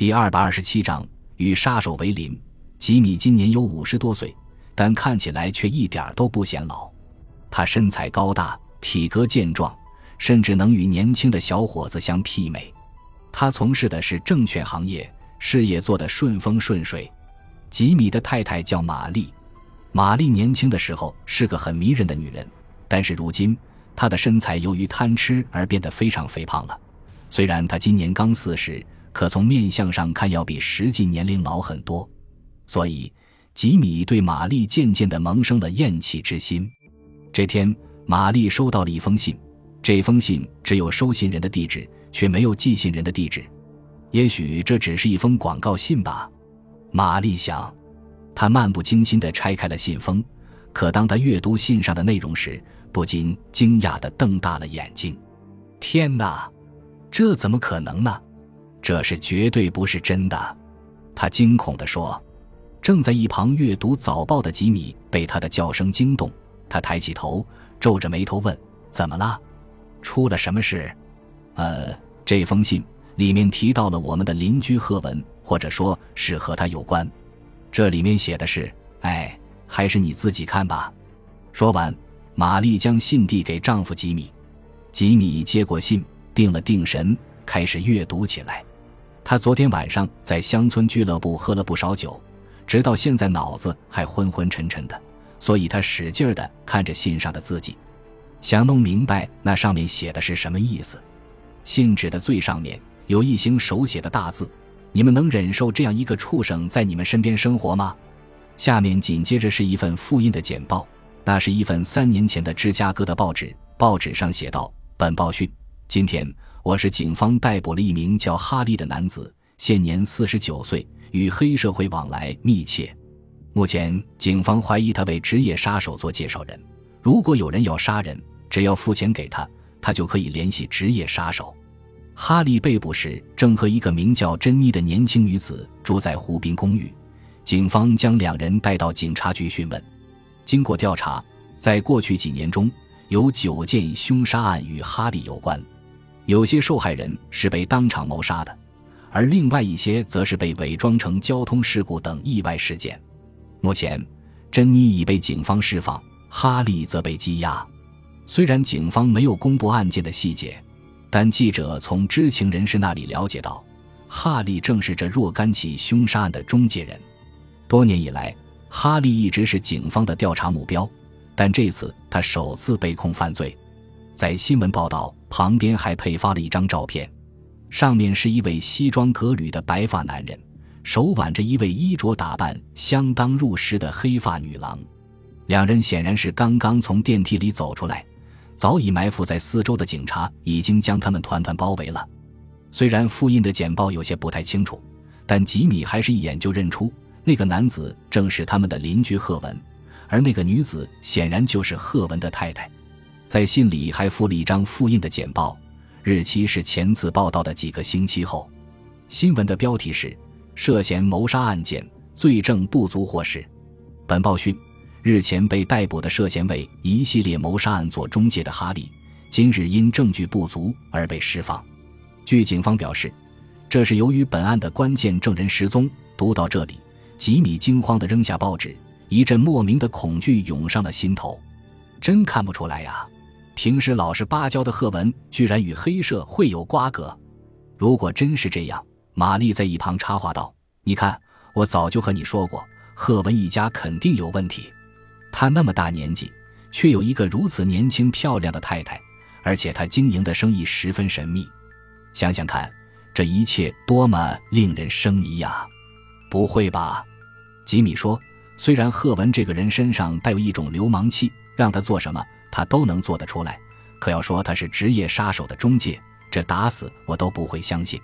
第二百二十七章与杀手为邻。吉米今年有五十多岁，但看起来却一点都不显老。他身材高大，体格健壮，甚至能与年轻的小伙子相媲美。他从事的是证券行业，事业做得顺风顺水。吉米的太太叫玛丽。玛丽年轻的时候是个很迷人的女人，但是如今她的身材由于贪吃而变得非常肥胖了。虽然她今年刚四十。可从面相上看，要比实际年龄老很多，所以吉米对玛丽渐渐地萌生了厌弃之心。这天，玛丽收到了一封信，这封信只有收信人的地址，却没有寄信人的地址。也许这只是一封广告信吧，玛丽想。她漫不经心地拆开了信封，可当她阅读信上的内容时，不禁惊讶地瞪大了眼睛：“天哪，这怎么可能呢？”这是绝对不是真的，他惊恐地说。正在一旁阅读早报的吉米被他的叫声惊动，他抬起头，皱着眉头问：“怎么了？出了什么事？”“呃，这封信里面提到了我们的邻居赫文，或者说是和他有关。这里面写的是……哎，还是你自己看吧。”说完，玛丽将信递给丈夫吉米。吉米接过信，定了定神，开始阅读起来。他昨天晚上在乡村俱乐部喝了不少酒，直到现在脑子还昏昏沉沉的，所以他使劲的看着信上的字迹，想弄明白那上面写的是什么意思。信纸的最上面有一行手写的大字：“你们能忍受这样一个畜生在你们身边生活吗？”下面紧接着是一份复印的简报，那是一份三年前的芝加哥的报纸，报纸上写道：“本报讯，今天。”我是警方逮捕了一名叫哈利的男子，现年四十九岁，与黑社会往来密切。目前，警方怀疑他为职业杀手做介绍人。如果有人要杀人，只要付钱给他，他就可以联系职业杀手。哈利被捕时，正和一个名叫珍妮的年轻女子住在湖滨公寓。警方将两人带到警察局讯问。经过调查，在过去几年中，有九件凶杀案与哈利有关。有些受害人是被当场谋杀的，而另外一些则是被伪装成交通事故等意外事件。目前，珍妮已被警方释放，哈利则被羁押。虽然警方没有公布案件的细节，但记者从知情人士那里了解到，哈利正是这若干起凶杀案的终结人。多年以来，哈利一直是警方的调查目标，但这次他首次被控犯罪。在新闻报道旁边还配发了一张照片，上面是一位西装革履的白发男人，手挽着一位衣着打扮相当入时的黑发女郎。两人显然是刚刚从电梯里走出来，早已埋伏在四周的警察已经将他们团团包围了。虽然复印的简报有些不太清楚，但吉米还是一眼就认出那个男子正是他们的邻居赫文，而那个女子显然就是赫文的太太。在信里还附了一张复印的简报，日期是前次报道的几个星期后。新闻的标题是“涉嫌谋杀案件，罪证不足获释”。本报讯：日前被逮捕的涉嫌为一系列谋杀案做中介的哈利，今日因证据不足而被释放。据警方表示，这是由于本案的关键证人失踪。读到这里，吉米惊慌地扔下报纸，一阵莫名的恐惧涌上了心头。真看不出来呀！平时老实巴交的贺文，居然与黑社会有瓜葛。如果真是这样，玛丽在一旁插话道：“你看，我早就和你说过，贺文一家肯定有问题。他那么大年纪，却有一个如此年轻漂亮的太太，而且他经营的生意十分神秘。想想看，这一切多么令人生疑呀！”不会吧？吉米说：“虽然贺文这个人身上带有一种流氓气，让他做什么？”他都能做得出来，可要说他是职业杀手的中介，这打死我都不会相信。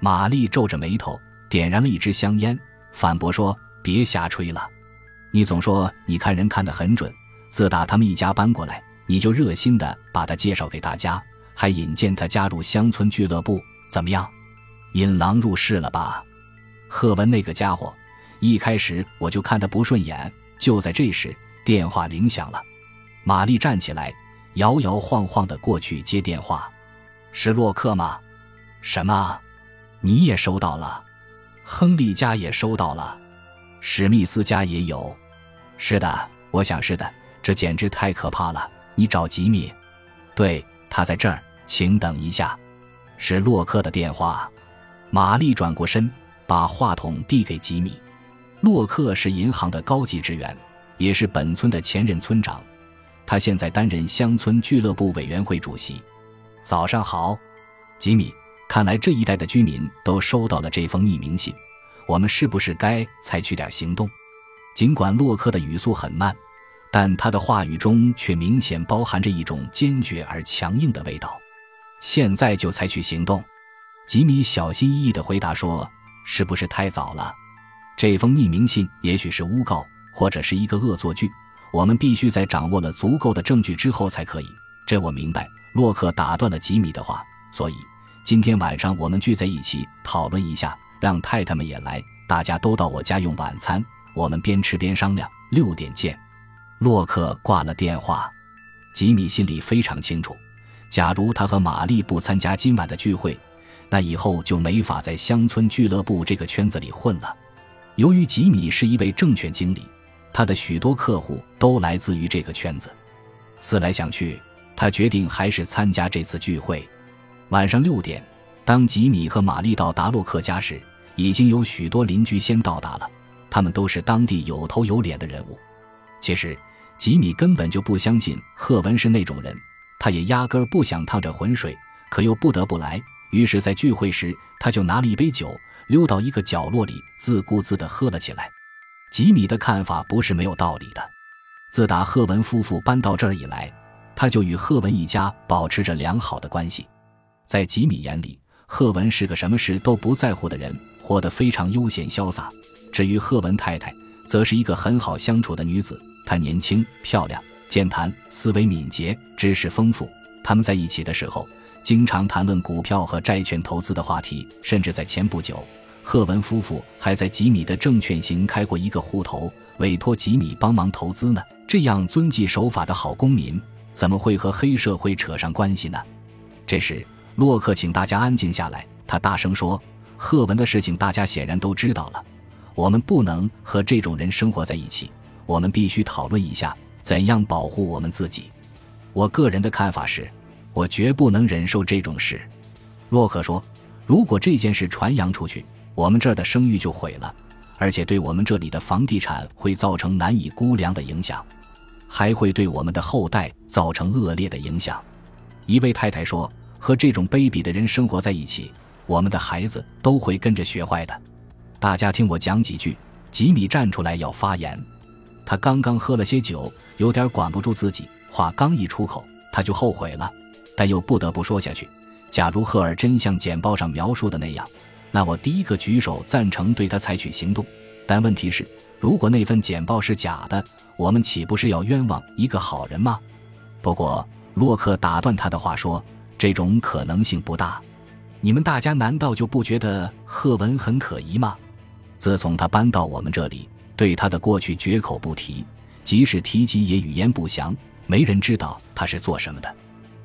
玛丽皱着眉头，点燃了一支香烟，反驳说：“别瞎吹了，你总说你看人看得很准。自打他们一家搬过来，你就热心的把他介绍给大家，还引荐他加入乡村俱乐部，怎么样？引狼入室了吧？”赫文那个家伙，一开始我就看他不顺眼。就在这时，电话铃响了。玛丽站起来，摇摇晃晃的过去接电话。是洛克吗？什么？你也收到了？亨利家也收到了，史密斯家也有。是的，我想是的。这简直太可怕了！你找吉米，对他在这儿，请等一下。是洛克的电话。玛丽转过身，把话筒递给吉米。洛克是银行的高级职员，也是本村的前任村长。他现在担任乡村俱乐部委员会主席。早上好，吉米。看来这一带的居民都收到了这封匿名信。我们是不是该采取点行动？尽管洛克的语速很慢。但他的话语中却明显包含着一种坚决而强硬的味道。现在就采取行动，吉米小心翼翼地回答说：“是不是太早了？这封匿名信也许是诬告，或者是一个恶作剧。我们必须在掌握了足够的证据之后才可以。这我明白。”洛克打断了吉米的话：“所以今天晚上我们聚在一起讨论一下，让太太们也来，大家都到我家用晚餐，我们边吃边商量。六点见。”洛克挂了电话，吉米心里非常清楚，假如他和玛丽不参加今晚的聚会，那以后就没法在乡村俱乐部这个圈子里混了。由于吉米是一位证券经理，他的许多客户都来自于这个圈子。思来想去，他决定还是参加这次聚会。晚上六点，当吉米和玛丽到达洛克家时，已经有许多邻居先到达了，他们都是当地有头有脸的人物。其实，吉米根本就不相信赫文是那种人，他也压根儿不想趟这浑水，可又不得不来。于是，在聚会时，他就拿了一杯酒，溜到一个角落里，自顾自地喝了起来。吉米的看法不是没有道理的。自打赫文夫妇搬到这儿以来，他就与赫文一家保持着良好的关系。在吉米眼里，赫文是个什么事都不在乎的人，活得非常悠闲潇洒。至于赫文太太，则是一个很好相处的女子，她年轻、漂亮、健谈、思维敏捷、知识丰富。他们在一起的时候，经常谈论股票和债券投资的话题，甚至在前不久，赫文夫妇还在吉米的证券行开过一个户头，委托吉米帮忙投资呢。这样遵纪守法的好公民，怎么会和黑社会扯上关系呢？这时，洛克请大家安静下来，他大声说：“赫文的事情，大家显然都知道了。”我们不能和这种人生活在一起。我们必须讨论一下怎样保护我们自己。我个人的看法是，我绝不能忍受这种事。洛克说：“如果这件事传扬出去，我们这儿的声誉就毁了，而且对我们这里的房地产会造成难以估量的影响，还会对我们的后代造成恶劣的影响。”一位太太说：“和这种卑鄙的人生活在一起，我们的孩子都会跟着学坏的。”大家听我讲几句。吉米站出来要发言，他刚刚喝了些酒，有点管不住自己，话刚一出口，他就后悔了，但又不得不说下去。假如赫尔真像简报上描述的那样，那我第一个举手赞成对他采取行动。但问题是，如果那份简报是假的，我们岂不是要冤枉一个好人吗？不过，洛克打断他的话说：“这种可能性不大。你们大家难道就不觉得赫文很可疑吗？”自从他搬到我们这里，对他的过去绝口不提，即使提及也语焉不详，没人知道他是做什么的。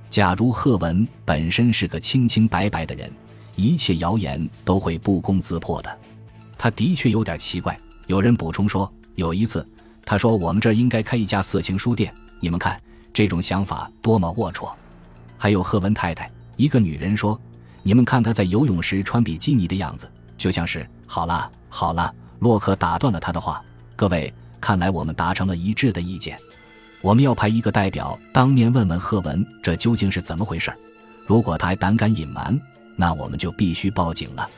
假如赫文本身是个清清白白的人，一切谣言都会不攻自破的。他的确有点奇怪。有人补充说，有一次他说我们这儿应该开一家色情书店。你们看这种想法多么龌龊！还有赫文太太，一个女人说，你们看她在游泳时穿比基尼的样子，就像是……好了。好了，洛克打断了他的话。各位，看来我们达成了一致的意见。我们要派一个代表当面问问赫文，这究竟是怎么回事。如果他还胆敢隐瞒，那我们就必须报警了。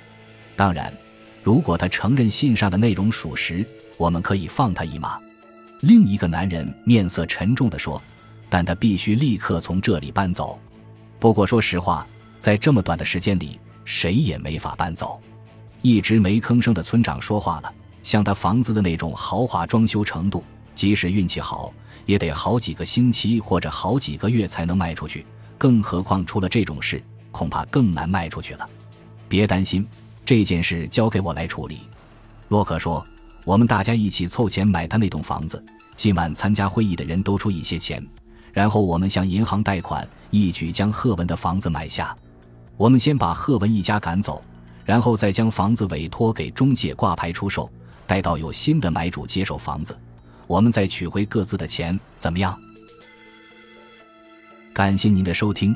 当然，如果他承认信上的内容属实，我们可以放他一马。另一个男人面色沉重地说：“但他必须立刻从这里搬走。不过，说实话，在这么短的时间里，谁也没法搬走。”一直没吭声的村长说话了：“像他房子的那种豪华装修程度，即使运气好，也得好几个星期或者好几个月才能卖出去。更何况出了这种事，恐怕更难卖出去了。别担心，这件事交给我来处理。”洛克说：“我们大家一起凑钱买他那栋房子，今晚参加会议的人都出一些钱，然后我们向银行贷款，一举将赫文的房子买下。我们先把赫文一家赶走，然后再将房子委托给中介挂牌出售，待到有新的买主接手房子，我们再取回各自的钱，怎么样？”感谢您的收听。